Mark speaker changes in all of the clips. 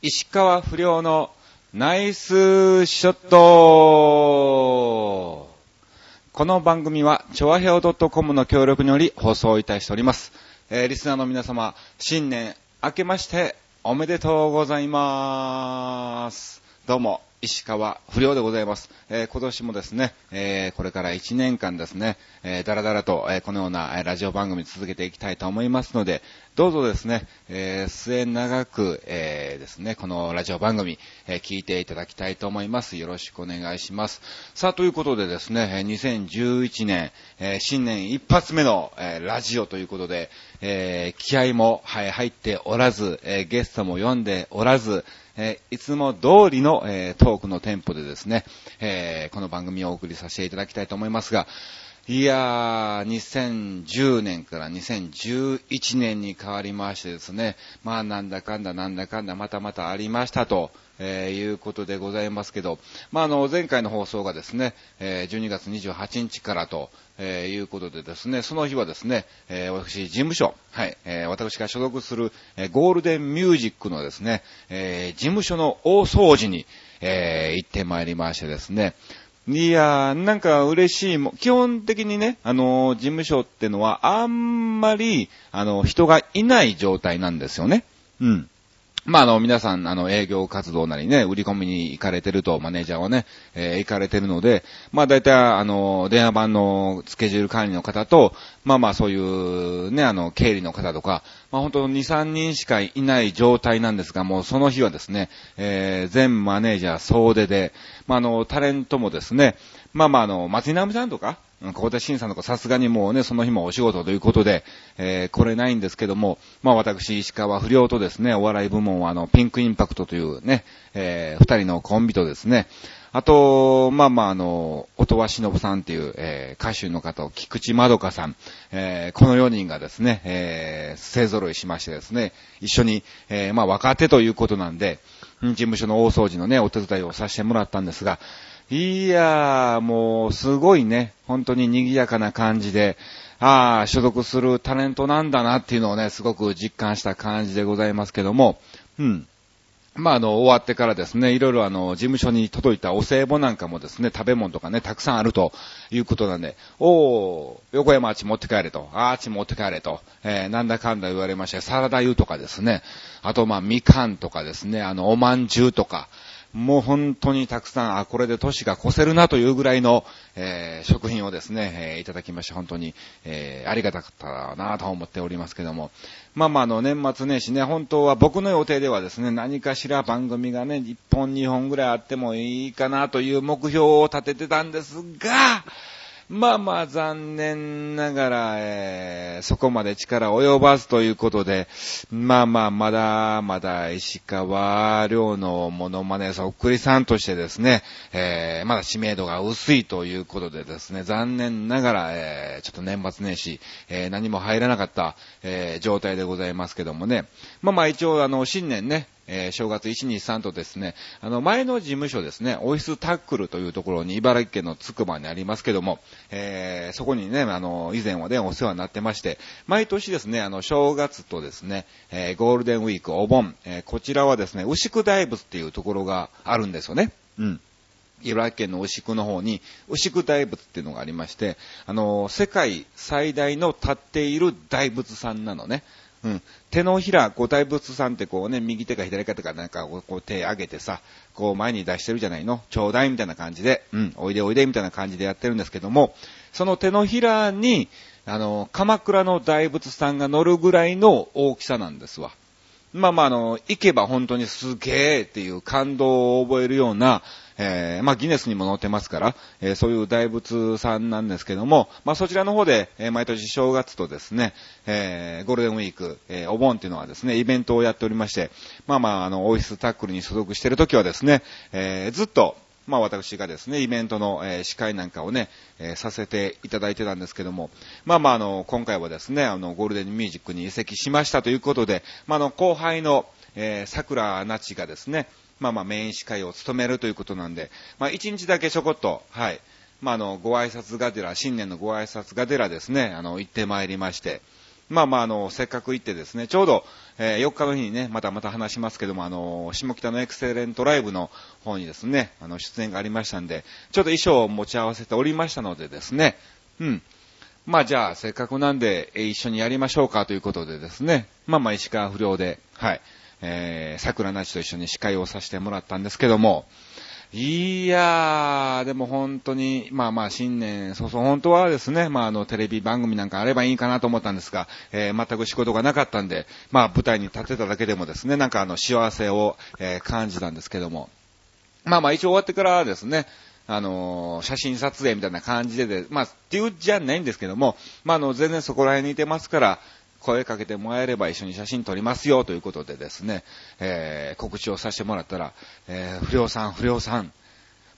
Speaker 1: 石川不良のナイスショットこの番組は、ちょわへお .com の協力により放送いたしております。えーリスナーの皆様、新年明けましておめでとうございます。どうも、石川不良でございます。えー今年もですね、えーこれから1年間ですね、えーだらだらと、えこのようなえラジオ番組続けていきたいと思いますので、どうぞですね、え末長く、えですね、このラジオ番組、え聞いていただきたいと思います。よろしくお願いします。さあ、ということでですね、2011年、え新年一発目の、えラジオということで、えー気合も、はい、入っておらず、えーゲストも読んでおらず、えーいつも通りの、えートークのテンポでですね、えーこの番組をお送りさせていただきたいと思いますが、いやー、2010年から2011年に変わりましてですね、まあなんだかんだなんだかんだまたまたありましたと、えーいうことでございますけど、まああの前回の放送がですね、え12月28日からと、えーいうことでですね、その日はですね、えー私事務所、はい、えー私が所属する、えゴールデンミュージックのですね、え事務所の大掃除に、え行ってまいりましてですね、いやー、なんか嬉しいも。基本的にね、あのー事務所ってのは、あんまり、あの、人がいない状態なんですよね。うん。まあ、あの、皆さん、あの、営業活動なりね、売り込みに行かれてると、マネージャーはね、えー行かれてるので、まあ、大体、あの、電話番のスケジュール管理の方と、まあまあ、そういう、ね、あの、経理の方とか、まあ、本当2、3人しかいない状態なんですが、もうその日はですね、えー全マネージャー総出で、まあ、あの、タレントもですね、まあまあ、あの、松井直美さんとか、うん小手慎さんとかさすがにもうね、その日もお仕事ということで、えー来れないんですけども、まあ私、石川不良とですね、お笑い部門はあの、ピンクインパクトというね、えー二人のコンビとですね、あと、まあまああの、音羽忍さんっていう、えー歌手の方菊池まどかさん、えーこの4人がですね、えー勢揃いしましてですね、一緒に、えーまあ若手ということなんで、うん事務所の大掃除のね、お手伝いをさせてもらったんですが、いやー、もう、すごいね、本当に賑やかな感じで、ああ、所属するタレントなんだなっていうのをね、すごく実感した感じでございますけども、うん。まあ、あの、終わってからですね、いろいろあの、事務所に届いたお歳暮なんかもですね、食べ物とかね、たくさんあるということなんで、おー、横山あっち持って帰れと、あっち持って帰れと、えー、なんだかんだ言われまして、サラダ油とかですね、あとまあ、みかんとかですね、あの、おまんじゅうとか、もう本当にたくさん、あ、これで都市が越せるなというぐらいの、えー食品をですね、えーいただきまして、本当に、えーありがたかったなと思っておりますけども。まあまあ、あの、年末年始ね、本当は僕の予定ではですね、何かしら番組がね、1本2本ぐらいあってもいいかなという目標を立ててたんですが、まあまあ残念ながら、えーそこまで力及ばずということで、まあまあまだまだ石川亮のモノマネそっくりさんとしてですね、えーまだ知名度が薄いということでですね、残念ながら、えーちょっと年末年始、えー何も入らなかった、えー状態でございますけどもね。まあまあ一応あの新年ね、えー正月1、2、3とですね、あの、前の事務所ですね、オイスタックルというところに茨城県のつくばにありますけども、えーそこにね、あの、以前はね、お世話になってまして、毎年ですね、あの、正月とですね、えーゴールデンウィーク、お盆、えこちらはですね、牛久大仏っていうところがあるんですよね。うん。茨城県の牛久の方に、牛久大仏っていうのがありまして、あの、世界最大の立っている大仏さんなのね。うん。手のひら、こう大仏さんってこうね、右手か左手かなんかこう手上げてさ、こう前に出してるじゃないの？ちょうだいみたいな感じで、うん、おいでおいでみたいな感じでやってるんですけども、その手のひらに、あの、鎌倉の大仏さんが乗るぐらいの大きさなんですわ。まあまあ、あの、行けば本当にすげーっていう感動を覚えるような、えー、まあギネスにも載ってますから、えーそういう大仏さんなんですけども、まあそちらの方で、えー毎年正月とですね、えゴールデンウィーク、えお盆っていうのはですね、イベントをやっておりまして、まあまあ、あの、オイスタックルに所属している時はですね、えずっと、まあ私がですね、イベントの、え司会なんかをね、えさせていただいてたんですけども、まあまああの、今回はですね、あの、ゴールデンミュージックに移籍しましたということで、まああの、後輩の、えー桜なちがですね、まあまあメイン司会を務めるということなんで、まあ一日だけちょこっと、はい、まああの、ご挨拶がてら、新年のご挨拶がてらですね、あの、行ってまいりまして、まあまあ、あの、せっかく行ってですね、ちょうど、えー、4日の日にね、またまた話しますけども、あの、下北のエクセレントライブの方にですね、あの、出演がありましたんで、ちょっと衣装を持ち合わせておりましたのでですね、うん。まあじゃあ、せっかくなんで、えー、一緒にやりましょうかということでですね、まあまあ石川不良で、はい、えー、桜なちと一緒に司会をさせてもらったんですけども、いやー、でも本当に、まあまあ新年、そうそう、本当はですね、まああのテレビ番組なんかあればいいかなと思ったんですが、えー、全く仕事がなかったんで、まあ舞台に立てただけでもですね、なんかあの幸せを、えー、感じたんですけども、まあまあ一応終わってからですね、あの、写真撮影みたいな感じでで、まあ、っていうじゃないんですけども、まあ、あの、全然そこら辺にいてますから、声かけてもらえれば一緒に写真撮りますよということでですね、えー、告知をさせてもらったら、えー、不良さん、不良さん、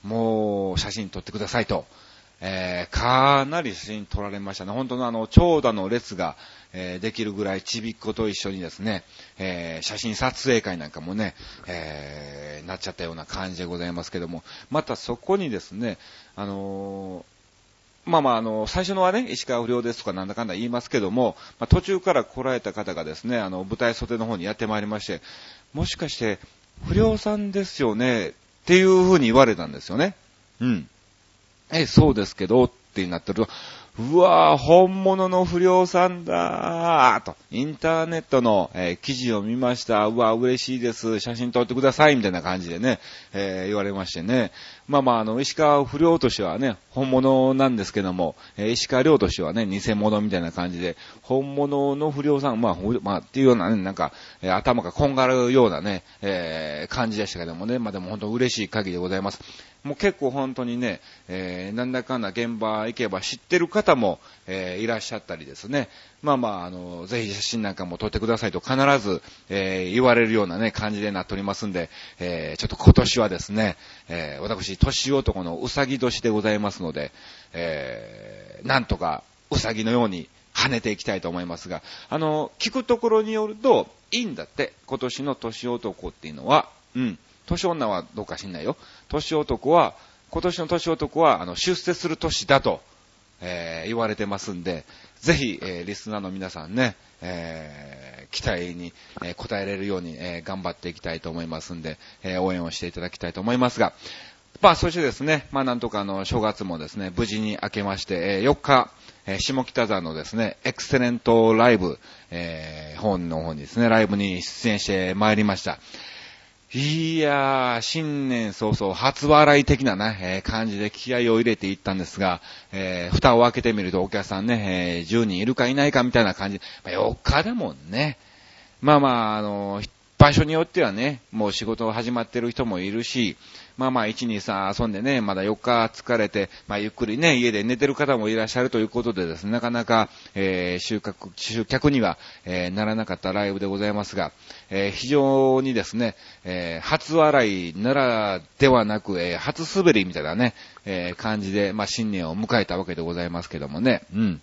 Speaker 1: もう写真撮ってくださいと、えー、かなり写真撮られましたね。本当のあの、長蛇の列が、えー、できるぐらいちびっ子と一緒にですね、えー、写真撮影会なんかもね、えー、なっちゃったような感じでございますけども、またそこにですね、あのまあまあ、あの、最初のはね、石川不良ですとかなんだかんだ言いますけども、まあ、途中から来られた方がですね、あの、舞台袖の方にやってまいりまして、もしかして、不良さんですよね、っていうふうに言われたんですよね。うん。え、そうですけど、ってなってると、うわぁ、本物の不良さんだーと、インターネットの、えー、記事を見ました。うわぁ、嬉しいです。写真撮ってください。みたいな感じでね、えー、言われましてね。まあまあ、あの、石川不良としてはね、本物なんですけども、えー、石川良としてはね、偽物みたいな感じで、本物の不良さん、まあ、まあ、っていうようなね、なんか、えー、頭がこんがらうようなね、えー、感じでしたけどもね、まあでも本当嬉しい限りでございます。もう結構本当にね、えー、なんだかんだ現場行けば知ってる方も、えー、いらっしゃったりですね。まあまあ、あの、ぜひ写真なんかも撮ってくださいと必ず、えー、言われるようなね、感じでなっておりますんで、えー、ちょっと今年はですね、えー、私、年男のうさぎ年でございますので、えー、なんとかうさぎのように跳ねていきたいと思いますが、あの、聞くところによると、いいんだって、今年の年男っていうのは、うん。年女はどうか知んないよ。年男は、今年の年男は、あの、出世する年だと、えー、言われてますんで、ぜひ、えー、リスナーの皆さんね、えー、期待に、え応えれるように、え頑張っていきたいと思いますんで、え応援をしていただきたいと思いますが、まあ、そしてですね、まあ、なんとかあの、正月もですね、無事に明けまして、え4日、え下北沢のですね、エクセレントライブ、えー、本の方にですね、ライブに出演してまいりました。いやー、新年早々、初笑い的なね、えー、感じで気合を入れていったんですが、えー、蓋を開けてみるとお客さんね、えー、10人いるかいないかみたいな感じ。まあ、4日だもんね。まあまあ、あの、場所によってはね、もう仕事始まってる人もいるし、まあまあ、1、2、3遊んでね、まだ4日疲れて、まあゆっくりね、家で寝てる方もいらっしゃるということでですね、なかなか、えー、収穫、集客には、えー、ならなかったライブでございますが、えー、非常にですね、えー、初笑いならではなく、えー、初滑りみたいなね、えー、感じで、まあ新年を迎えたわけでございますけどもね、うん。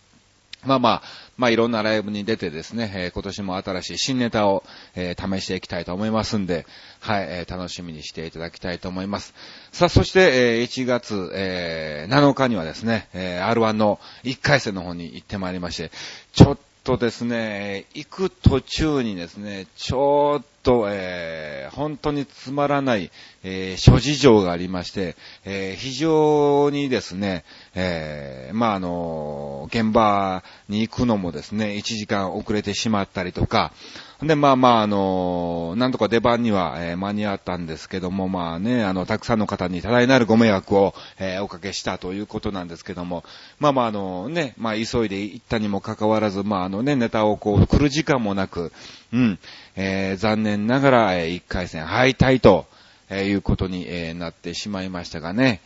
Speaker 1: まあまあ、まあいろんなライブに出てですね、えー、今年も新しい新ネタを、えー、試していきたいと思いますんで、はい、えー、楽しみにしていただきたいと思います。さあ、そして、え1月、え7日にはですね、え R1 の1回戦の方に行ってまいりまして、ちょっとですね、行く途中にですね、ちょっと、えー、本当につまらない、えー、諸事情がありまして、えー、非常にですね、えまあ、あの、現場に行くのもですね、1時間遅れてしまったりとか、で、まあまあ、あの、なんとか出番には、え、間に合ったんですけども、まあね、あの、たくさんの方に多大なるご迷惑を、え、おかけしたということなんですけども、まあまあ、あの、ね、まあ、急いで行ったにもかかわらず、まあ、あのね、ネタをこう、来る時間もなく、うん、えー、残念ながら、えー、1回戦敗退と、え、いうことに、え、なってしまいましたがね。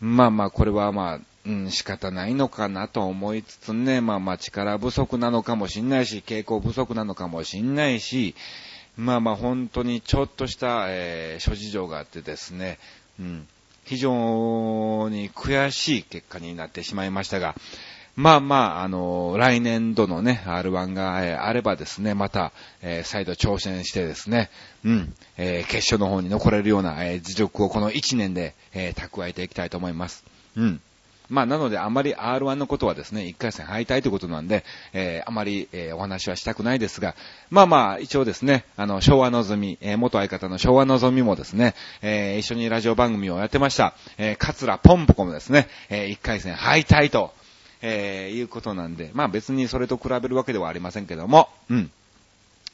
Speaker 1: まあまあ、これはまあ、うん、仕方ないのかなと思いつつね、まあまあ力不足なのかもしんないし、傾向不足なのかもしんないし、まあまあ本当にちょっとした、えー、諸事情があってですね、うん、非常に悔しい結果になってしまいましたが、まあまあ、あのー、来年度のね、R1 が、えー、あればですね、また、えー、再度挑戦してですね、うん、え決勝の方に残れるような、え実力をこの1年で、え蓄えていきたいと思います。うん。まあ、なので、あまり R1 のことはですね、1回戦敗退ということなんで、えー、あまり、えー、お話はしたくないですが、まあまあ、一応ですね、あの、昭和のぞみ、えー、元相方の昭和のぞみもですね、えー、一緒にラジオ番組をやってました、えー、桂ポンポコもですね、えー、1回戦敗退と、えー、いうことなんで、まあ別にそれと比べるわけではありませんけども、うん。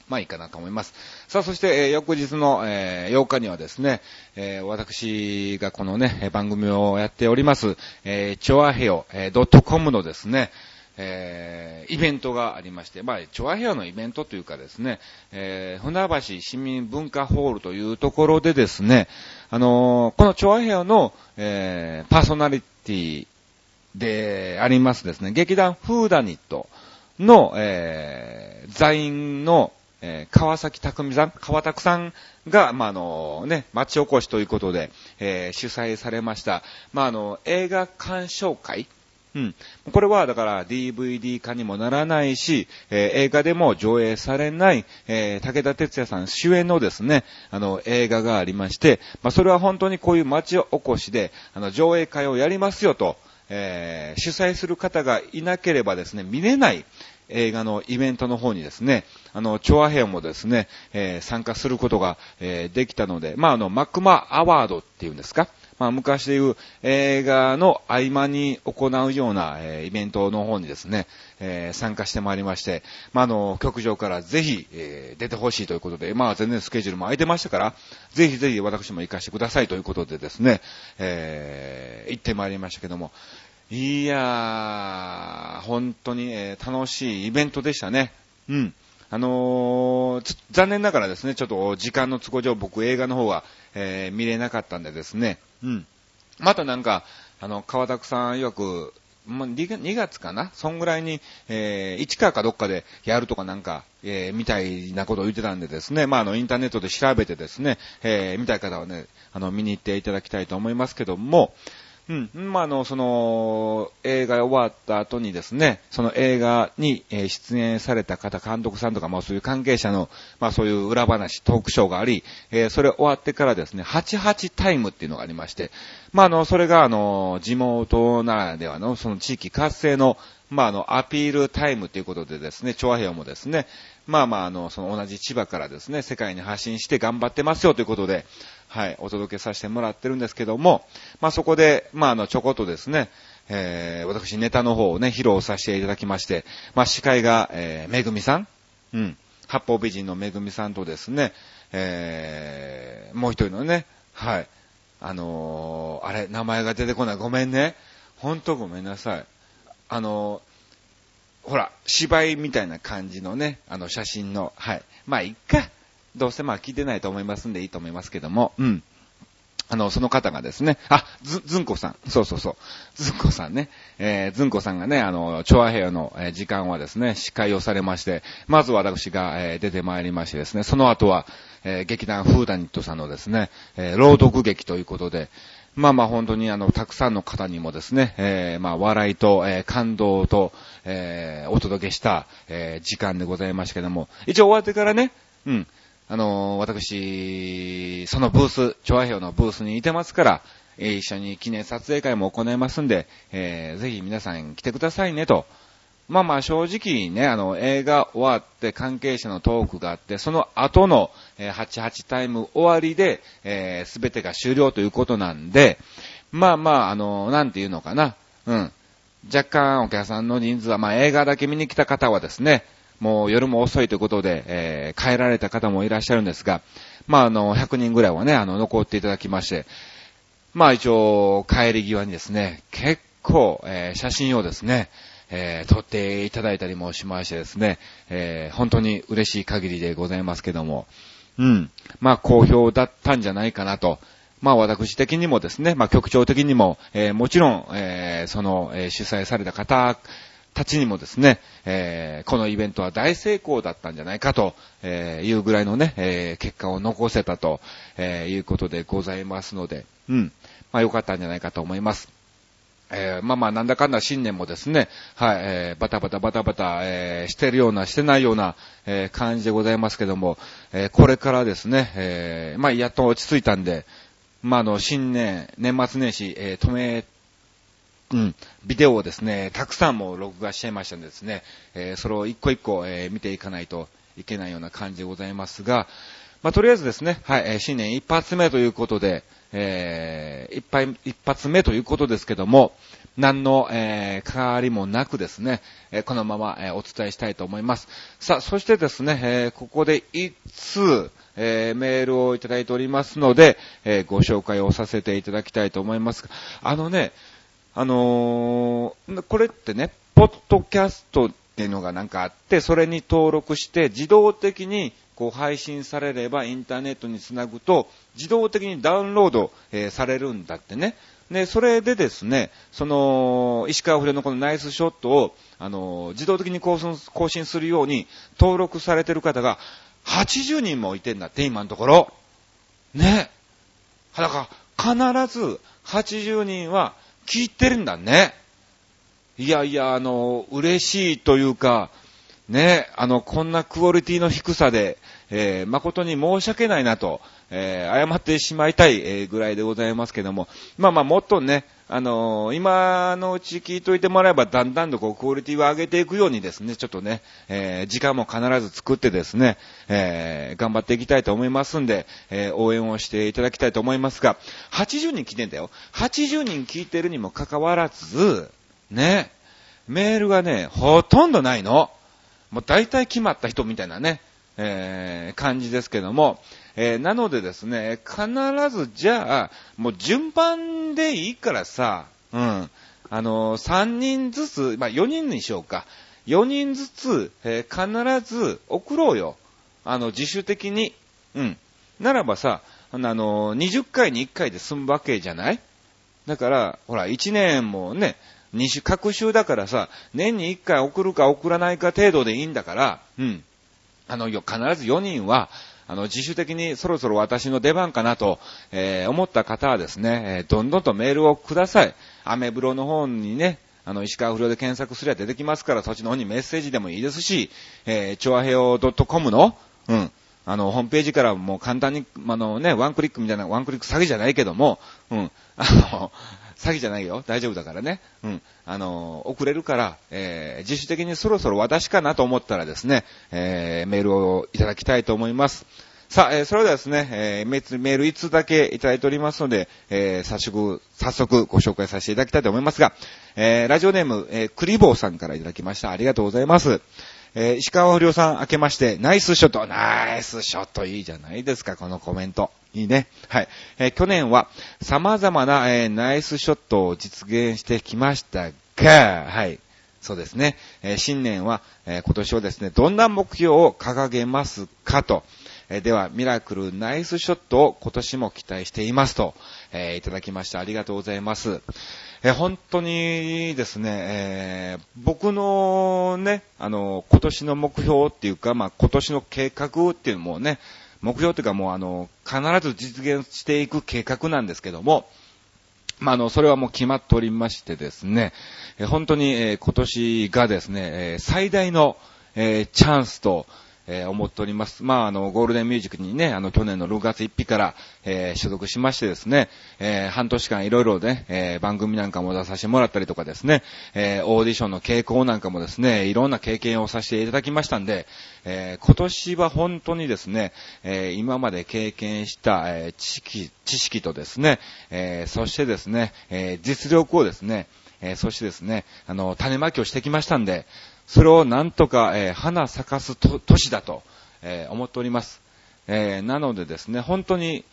Speaker 1: まあいいかなと思います。さあ、そして、えー、翌日の、えー、8日にはですね、えー、私がこのね、番組をやっております、えー、チョアヘオ、えー、.com のですね、えー、イベントがありまして、まあ、チョアヘオのイベントというかですね、えー、船橋市民文化ホールというところでですね、あのー、このチョアヘオの、えー、パーソナリティでありますですね、劇団フーダニットの、えー、座員の、えー、川崎匠さん、川拓さんが、まあ、あの、ね、町おこしということで、えー、主催されました、まあ、あの、映画鑑賞会うん。これは、だから、DVD 化にもならないし、えー、映画でも上映されない、えー、武田鉄矢さん主演のですね、あの、映画がありまして、まあ、それは本当にこういう町おこしで、あの、上映会をやりますよと、えー、主催する方がいなければですね、見れない映画のイベントの方にですね、あの、チョアヘアもですね、えー、参加することが、えー、できたので、まあ、あの、マクマアワードっていうんですか、まあ、昔でいう映画の合間に行うような、えー、イベントの方にですね、えー、参加してまいりまして、まあ、あの、局上からぜひ、えー、出てほしいということで、まあ、全然スケジュールも空いてましたから、ぜひぜひ私も行かせてくださいということでですね、えー、行ってまいりましたけども、いやー、本当に、えー、楽しいイベントでしたね。うん。あのー、残念ながらですね、ちょっと時間の都合上僕映画の方は、えー、見れなかったんでですね、うん。またなんか、あの、川田さん曰く、もう 2, 月かな？そんぐらいに、えー、市川かどっかでやるとかなんか、えー、みたいなことを言ってたんでですね、まあ、あの、インターネットで調べてですね、えー、見たい方はね、あの、見に行っていただきたいと思いますけども、うん。まあ、あの、その、映画が終わった後にですね、その映画に、出演された方、監督さんとか、まあそういう関係者の、まあそういう裏話、トークショーがあり、えー、それ終わってからですね、88タイムっていうのがありまして、まああの、それがあの、地元ならではの、その地域活性の、まああの、アピールタイムということでですね、調和平もですね、まあまああの、その同じ千葉からですね、世界に発信して頑張ってますよということで、はい、お届けさせてもらってるんですけども、まあそこで、まああの、ちょこっとですね、えー、私ネタの方をね、披露させていただきまして、まあ司会が、えー、めぐみさん、うん、八方美人のめぐみさんとですね、えー、もう一人のね、はい、あのー、あれ、名前が出てこない。ごめんね。ほんとごめんなさい。あの、ほら、芝居みたいな感じのね、あの写真の、はい。まあ、いっか。どうせまあ聞いてないと思いますんでいいと思いますけども、うん。あの、その方がですね、あ、ず、ずんこさん。そうそうそう。ずんこさんね。えー、ずんこさんがね、あの、調和平の、えー、時間はですね、司会をされまして、まず私が、えー、出てまいりましてですね、その後は、えー、劇団フーダニットさんのですね、えー、朗読劇ということで、まあまあ本当にあの、たくさんの方にもですね、えー、まあ笑いと、えー、感動と、えー、お届けした、えー、時間でございましたけども、一応終わってからね、うん、あのー、私、そのブース、調和表のブースにいてますから、えー、一緒に記念撮影会も行いますんで、えー、ぜひ皆さん来てくださいねと。まあまあ正直ね、あの、映画終わって関係者のトークがあって、その後の、えー、88タイム終わりで、えー、全てが終了ということなんで、まあまあ、あの、なんていうのかな。うん。若干お客さんの人数は、まあ映画だけ見に来た方はですね、もう夜も遅いということで、えー、帰られた方もいらっしゃるんですが、まあ、あの、100人ぐらいはね、あの、残っていただきまして、まあ一応、帰り際にですね、結構、えー、写真をですね、えー、撮っていただいたりもしましてですね、えー、本当に嬉しい限りでございますけども、うん。まあ、好評だったんじゃないかなと。まあ、私的にもですね、まあ、局長的にも、えー、もちろん、えー、その、えー、主催された方たちにもですね、えー、このイベントは大成功だったんじゃないかと、えいうぐらいのね、え、結果を残せたと、えいうことでございますので、うん。まあ良かったんじゃないかと思います。えー、まあまあ、なんだかんだ新年もですね、はい、えー、バタバタバタバタ、えー、してるような、してないような、えー、感じでございますけども、えー、これからですね、えー、まあ、やっと落ち着いたんで、まあ、あの、新年、年末年始、えー、止めうん、ビデオをですね、たくさんも録画しちゃいましたんでですね、えー、それを一個一個、えー、見ていかないといけないような感じでございますが、まあ、とりあえずですね、はい、え、新年一発目ということで、えー、一一発目ということですけども、何の、えー、関わりもなくですね、えー、このまま、えー、お伝えしたいと思います。さあ、そしてですね、えー、ここで一通、えー、メールをいただいておりますので、えー、ご紹介をさせていただきたいと思います。あのね、あのー、これってね、ポッドキャストっていうのがなんかあって、それに登録して自動的にこう配信されればインターネットにつなぐと自動的にダウンロード、えー、されるんだってね。で、それでですね、その、石川不良のこのナイスショットを、あの、自動的に更新更新するように登録されてる方が80人もいてんだって、今のところ。ね。だから、必ず80人は聞いてるんだね。いやいや、あの、嬉しいというか、ね、あの、こんなクオリティの低さで、えー、誠に申し訳ないなと、えー、謝ってしまいたい、えー、ぐらいでございますけども、まあまあ、もっとね、あのー、今のうち聞いといてもらえば、だんだんとこう、クオリティを上げていくようにですね、ちょっとね、えー、時間も必ず作ってですね、えー、頑張っていきたいと思いますんで、えー、応援をしていただきたいと思いますが、80人聞いてんだよ。80人聞いてるにもかかわらず、ね、メールがね、ほとんどないの。もう大体決まった人みたいなね、えー、感じですけども、えー、なのでですね、必ずじゃあ、もう順番でいいからさ、うん、あのー、3人ずつ、まあ、4人にしようか。4人ずつ、えー、必ず送ろうよ。あの、自主的に。うん。ならばさ、あのー、20回に1回で済むわけじゃない？だから、ほら、1年もね、2週、各週だからさ、年に1回送るか送らないか程度でいいんだから、うん。あの、必ず4人は、あの、自主的にそろそろ私の出番かなと、えー、思った方はですね、えー、どんどんとメールをください。アメブロの方にね、あの、石川不良で検索すれば出てきますから、そっちの方にメッセージでもいいですし、えー、チョアヘオ .com の、うん、あの、ホームページからもう簡単に、あのね、ワンクリックみたいな、ワンクリック詐欺じゃないけども、うん、あの、詐欺じゃないよ。大丈夫だからね。うん。あの、送れるから、えー、自主的にそろそろ私かなと思ったらですね、えー、メールをいただきたいと思います。さあ、えー、それではですね、えー、メール1つだけいただいておりますので、えー、早速、早速ご紹介させていただきたいと思いますが、えー、ラジオネーム、えー、クリボーさんからいただきました。ありがとうございます。えー、石川不良さん明けまして、ナイスショット、ナイスショットいいじゃないですか、このコメント。いいね。はい。えー、去年は様々な、えー、ナイスショットを実現してきましたが、はい。そうですね。え、新年は、え、今年はですね、どんな目標を掲げますかと。え、では、ミラクルナイスショットを今年も期待していますと、えいただきました。ありがとうございます。え本当にですね、え僕のね、あの、今年の目標っていうか、まあ、今年の計画っていうのもね、目標というかもうあの、必ず実現していく計画なんですけども、まあ、あの、それはもう決まっておりましてですね、え本当に、え今年がですね、え最大の、えチャンスと、えー、思っております。まあ、あの、ゴールデンミュージックにね、あの、去年の6月1日から、えー、所属しましてですね、えー、半年間いろいろね、え番組なんかも出させてもらったりとかですね、えオーディションの傾向なんかもですね、いろんな経験をさせていただきましたんで、え今年は本当にですね、え今まで経験した、え知識、知識とですね、えそしてですね、え実力をですね、えそしてですね、あの、種まきをしてきましたんで、それをなんとか、えー、花咲かす年だと、えー、思っております。えー、なのでですね、本当に、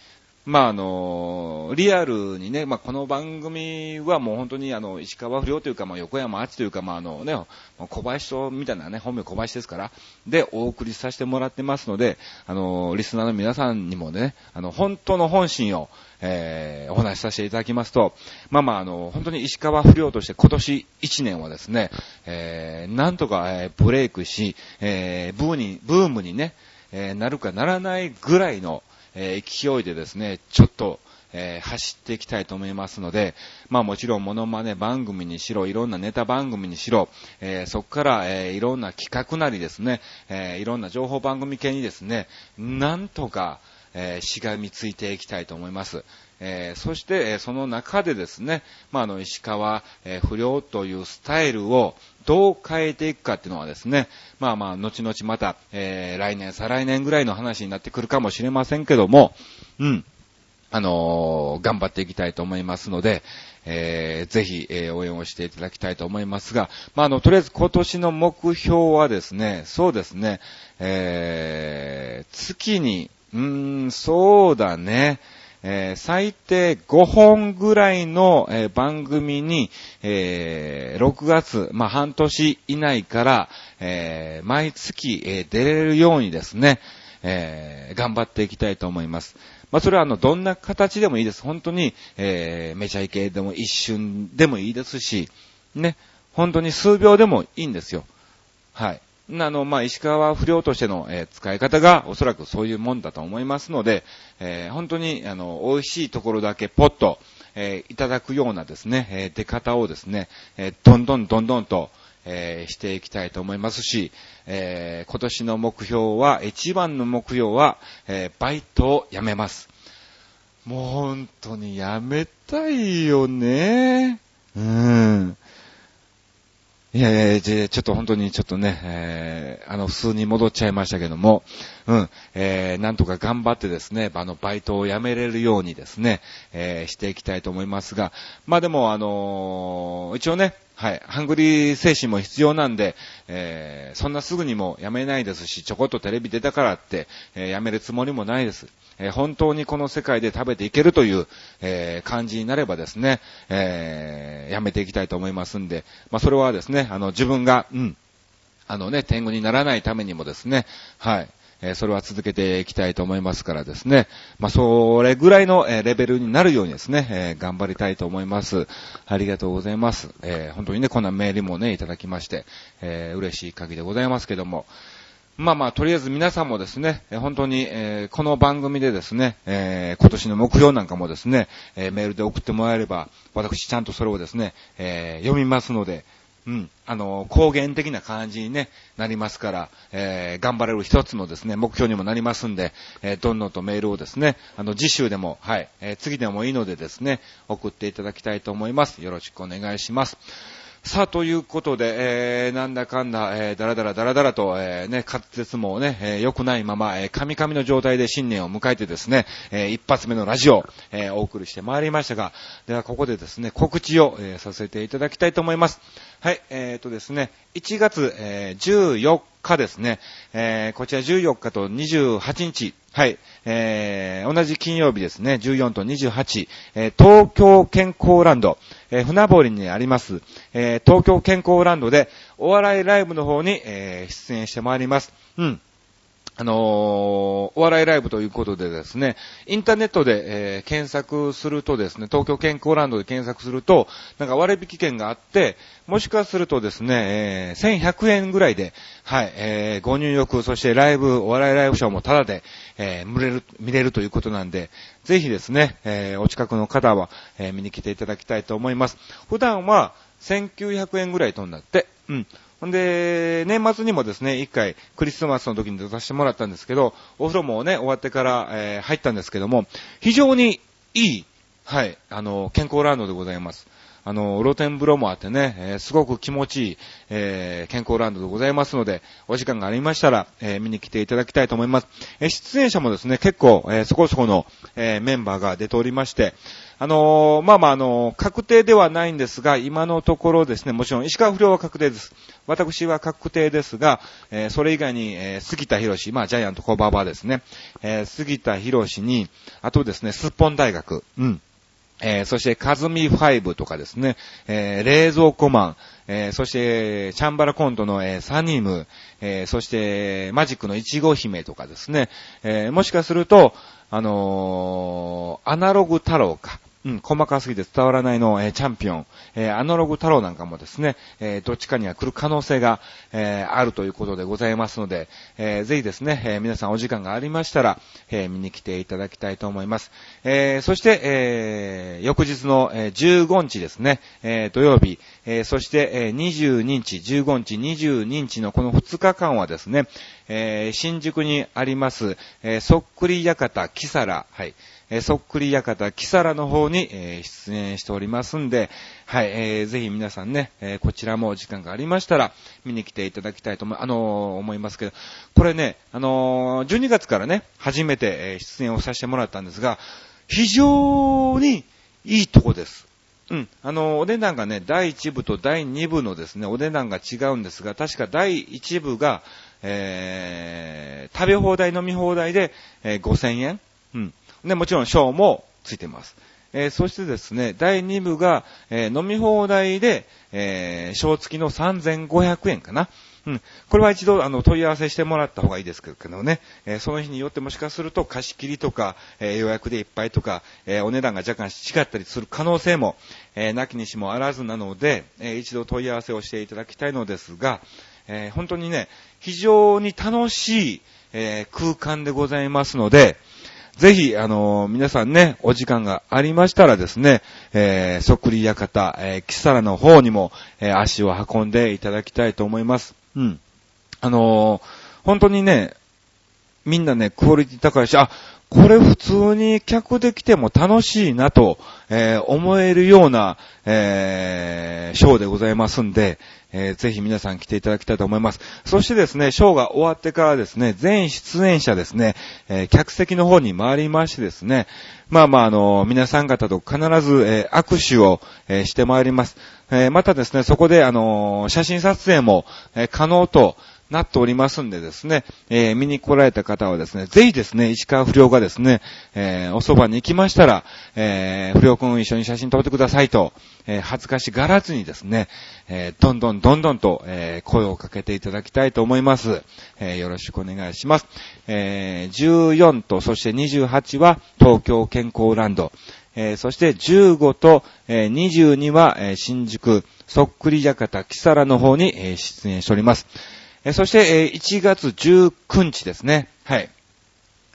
Speaker 1: まあ、あの、リアルにね、まあ、この番組はもう本当にあの、石川不良というか、まあ、横山あちというか、まあ、あのね、小林とみたいなね、本名小林ですから、で、お送りさせてもらってますので、あの、リスナーの皆さんにもね、あの、本当の本心を、えー、お話しさせていただきますと、まあまあ、あの、本当に石川不良として今年1年はですね、えー、なんとか、えー、ブレイクし、えー、ブーに、ブームにね、えー、なるかならないぐらいの、え、勢いでですね、ちょっと、え、走っていきたいと思いますので、まあもちろんモノマネ番組にしろ、いろんなネタ番組にしろ、えー、そこから、えー、いろんな企画なりですね、えいろんな情報番組系にですね、なんとか、え、しがみついていきたいと思います。え、そして、えその中でですね、まあ、あの、石川、え不良というスタイルをどう変えていくかっていうのはですね、まあまあ、後々また、え来年、再来年ぐらいの話になってくるかもしれませんけども、うん。あのー、頑張っていきたいと思いますので、えー、ぜひ、えー、応援をしていただきたいと思いますが、まあ、あの、とりあえず今年の目標はですね、そうですね、えー、月に、うーん、そうだね、えー、最低5本ぐらいの、えー、番組に、えー、6月、まあ、半年以内から、え毎月、え出れるようにですね、え頑張っていきたいと思います。まあ、それはあの、どんな形でもいいです。本当に、え、めちゃイケでも一瞬でもいいですし、ね、本当に数秒でもいいんですよ。はい。あの、まあ、石川不良としての、えー、使い方がおそらくそういうもんだと思いますので、えー、本当に、あの、美味しいところだけポッと、えー、いただくようなですね、え出方をですね、えどんどんどんどんと、えー、していきたいと思いますし、えー、今年の目標は、一番の目標は、えー、バイトを辞めます。もう本当に辞めたいよね。うん。いやいや、ちょっと本当にちょっとね、えー、あの、普通に戻っちゃいましたけども、うん、えー、なんとか頑張ってですね、あの、バイトを辞めれるようにですね、えー、していきたいと思いますが、まあでも、あのー、一応ね、はい。ハングリー精神も必要なんで、えー、そんなすぐにも辞めないですし、ちょこっとテレビ出たからって、えー、辞めるつもりもないです。えー、本当にこの世界で食べていけるという、え感じになればですね、え辞めていきたいと思いますんで、まあ、それはですね、あの、自分が、うん、あのね、天狗にならないためにもですね、はい。えそれは続けていきたいと思いますからですね。まあ、それぐらいの、えレベルになるようにですね、え頑張りたいと思います。ありがとうございます。え本当にね、こんなメールもね、いただきまして、え嬉しい限りでございますけども、まあまあ、とりあえず皆さんもですね、本当に、えー、この番組でですね、えー、今年の目標なんかもですね、えー、メールで送ってもらえれば、私ちゃんとそれをですね、え読みますので、うん、あの、高原的な感じにね、なりますから、えー、頑張れる一つのですね、目標にもなりますんで、えー、どんどんとメールをですね、あの、次週でも、はい、えー、次でもいいのでですね、送っていただきたいと思います。よろしくお願いします。さあ、ということで、えー、なんだかんだ、えー、だらだらだらだらと、えー、ね、滑舌もね、えー、良くないまま、えー、カミカミの状態で新年を迎えてですね、えー、一発目のラジオ、えー、お送りしてまいりましたが、ではここでですね、告知を、えー、させていただきたいと思います。はい、えーとですね、1月、えー、14日ですね、えー、こちら14日と28日、はい、えー、同じ金曜日ですね、14と28、えー、東京健康ランド、えー、船堀にあります、えー、東京健康ランドでお笑いライブの方に、えー、出演してまいります。うん。あのー、お笑いライブということでですね、インターネットで、えー、検索するとですね、東京健康ランドで検索すると、なんか割引券があって、もしかするとですね、えー、1100円ぐらいで、はい、えー、ご入浴、そしてライブ、お笑いライブショーもタダで、えー、見れる、見れるということなんで、ぜひですね、えー、お近くの方は、えー、見に来ていただきたいと思います。普段は1900円ぐらいとなって、うん。ほんで、年末にもですね、一回クリスマスの時に出させてもらったんですけど、お風呂もね、終わってから、えー、入ったんですけども、非常にいい、はい、あの、健康ランドでございます。あの、露天風呂もあってね、えー、すごく気持ちいい、えー、健康ランドでございますので、お時間がありましたら、えー、見に来ていただきたいと思います。え出演者もですね、結構、えそこそこの、えメンバーが出ておりまして、あのまあまあ、あの確定ではないんですが、今のところですね、もちろん石川不良は確定です。私は確定ですが、えそれ以外に、え杉田博士、まあ、ジャイアントコババですね、え杉田博士に、あとですね、スッポン大学、うん。えー、そして、カズミファイブとかですね、えー、冷蔵庫マン、えー、そして、チャンバラコントの、えー、サニム、えー、そして、マジックのイチゴ姫とかですね、えー、もしかすると、あのー、アナログ太郎か、うん、細かすぎて伝わらないの、えー、チャンピオン、えー、アナログ太郎なんかもですね、えー、どっちかには来る可能性が、えあるということでございますので、えぜひですね、え皆さんお時間がありましたら、え見に来ていただきたいと思います。えそして、え翌日の、え15日ですね、え土曜日、え、そして、え、22日、15日、22日のこの2日間はですね、え、新宿にあります、え、そっくり館キサラ、はい、え、そっくり館キサラの方に、え、出演しておりますんで、はい、えー、ぜひ皆さんね、え、こちらも時間がありましたら、見に来ていただきたいと思、あの、思いますけど、これね、あの、12月からね、初めて、え、出演をさせてもらったんですが、非常にいいとこです。うん。あの、お値段がね、第1部と第2部のですね、お値段が違うんですが、確か第1部が、えー、食べ放題、飲み放題で、えー、5000円。うん。で、もちろん、ショーもついてます。えー、そしてですね、第2部が、えー、飲み放題で、えー、ショー付きの3500円かな。うん。これは一度、あの、問い合わせしてもらった方がいいですけどね、えー、その日によってもしかすると貸し切りとか、えー、予約でいっぱいとか、えー、お値段が若干違ったりする可能性も、えなきにしもあらずなので、え一度問い合わせをしていただきたいのですが、え本当にね、非常に楽しい、え空間でございますので、ぜひ、あのー、皆さんね、お時間がありましたらですね、えー、そっくり館、えー、キサラの方にも、えー、足を運んでいただきたいと思います。うん。あのー、本当にね、みんなね、クオリティ高いし、あ、これ普通に客で来ても楽しいなと、えー、思えるような、えー、ショーでございますんで、えー、ぜひ皆さん来ていただきたいと思います。そしてですね、ショーが終わってからですね、全出演者ですね、え、客席の方に回りましてですね、まあまあ、あの、皆さん方と必ず、え、握手を、えしてまいります。えまたですね、そこで、あの写真撮影も、え可能と、なっておりますんでですね、えー、見に来られた方はですね、ぜひですね、石川不良がですね、えー、おそばに行きましたら、えー、不良くん一緒に写真撮ってくださいと、えー、恥ずかしがらずにですね、えー、どんどんどんどんと、えー、声をかけていただきたいと思います。えー、よろしくお願いします。えー、14と、そして28は東京健康ランド。えー、そして15と、えー、22は、えー、新宿、そっくり館、木更の方に、えー、出演しております。えそして、え1月19日ですね。はい。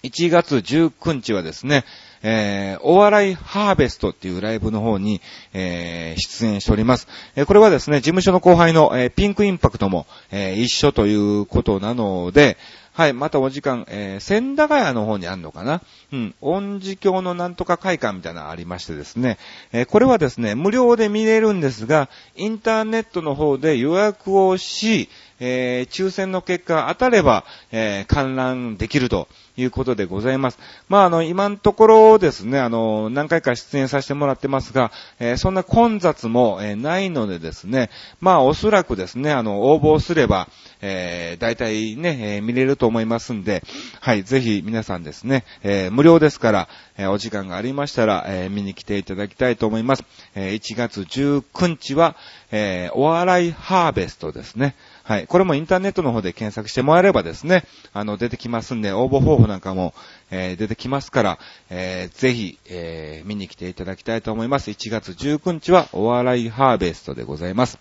Speaker 1: 1月19日はですね、えー、お笑いハーベストっていうライブの方に、えー、出演しております。えー、これはですね、事務所の後輩の、えピンクインパクトも、え一緒ということなので、はい、またお時間、えー、千駄ヶ谷の方にあるのかなうん、恩寺教のなんとか会館みたいなのがありましてですね、えー、これはですね、無料で見れるんですが、インターネットの方で予約をし、えー、抽選の結果当たれば、え観覧できるということでございます。まあ、あの、今のところですね、あの、何回か出演させてもらってますが、えー、そんな混雑も、え、ないのでですね、まあ、おそらくですね、あの、応募すれば、え、大体ね、え、見れると思いますんで、はい、ぜひ皆さんですね、え、無料ですから、え、お時間がありましたら、え、見に来ていただきたいと思います。え、1月19日は、え、お笑いハーベストですね。はい。これもインターネットの方で検索してもらえればですね、あの、出てきますんで、応募方法なんかも、えー、出てきますから、えー、ぜひ、えー、見に来ていただきたいと思います。1月19日は、お笑いハーベストでございます。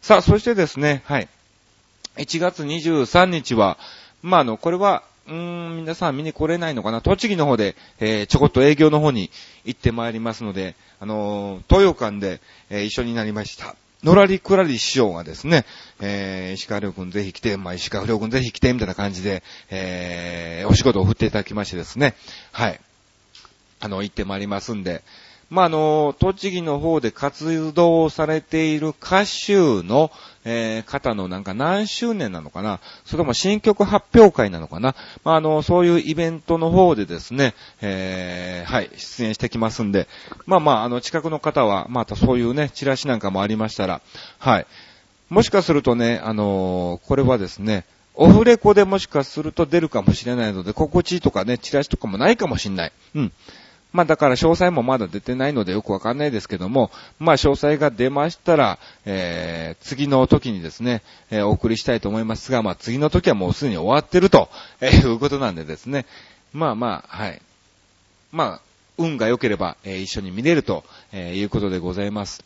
Speaker 1: さあ、そしてですね、はい。1月23日は、まあ、あの、これは、うーん、皆さん見に来れないのかな？栃木の方で、えー、ちょこっと営業の方に行ってまいりますので、あのー、東洋館で、えー、一緒になりました。のらりくらり師匠がですね、えー、石川良君ぜひ来て、まあ、石川良君ぜひ来て、みたいな感じで、えー、お仕事を振っていただきましてですね、はい。あの、行ってまいりますんで、まあ、あの、栃木の方で活動されている歌手の、えー、方のなんか何周年なのかなそれとも新曲発表会なのかなまあ、あの、そういうイベントの方でですね、えー、はい、出演してきますんで、まあまあ、あの、近くの方は、またそういうね、チラシなんかもありましたら、はい。もしかするとね、あのー、これはですね、オフレコでもしかすると出るかもしれないので、心地とかね、チラシとかもないかもしんない。うん。まあだから詳細もまだ出てないのでよくわかんないですけども、まあ詳細が出ましたら、えー、次の時にですね、えー、お送りしたいと思いますが、まあ次の時はもうすでに終わってると、えー、いうことなんでですね、まあまあ、はい。まあ、運が良ければ、えー、一緒に見れると、え、いうことでございます。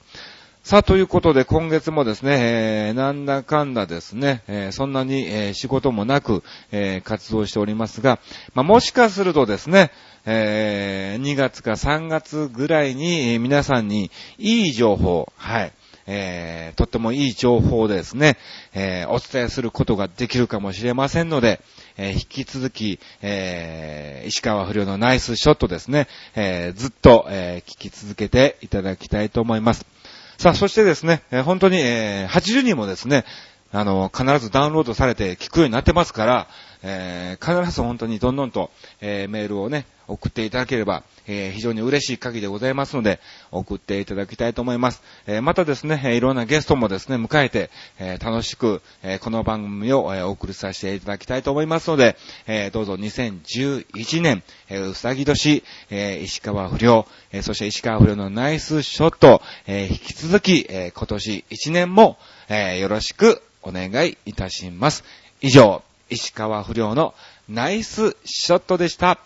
Speaker 1: さあ、ということで、今月もですね、えー、なんだかんだですね、えー、そんなに、えー、仕事もなく、えー活動しておりますが、まあ、もしかするとですね、えー2月か3月ぐらいに、皆さんにいい情報、はい、えー、とってもいい情報をですね、えー、お伝えすることができるかもしれませんので、えー、引き続き、えー、石川不良のナイスショットですね、えー、ずっと、えー、聞き続けていただきたいと思います。さあ、そしてですね、えー、本当に、えー、80人もですね、あの、必ずダウンロードされて聞くようになってますから、えー、必ず本当にどんどんと、えー、メールをね、送っていただければ、えー、非常に嬉しい限りでございますので、送っていただきたいと思います。えまたですね、いろんなゲストもですね、迎えて、え楽しく、えこの番組を、えお送りさせていただきたいと思いますので、えどうぞ2011年、えうさぎ年、え石川不良、えそして石川不良のナイスショット、え引き続き、え今年1年も、えよろしくお願いいたします。以上、石川不良のナイスショットでした。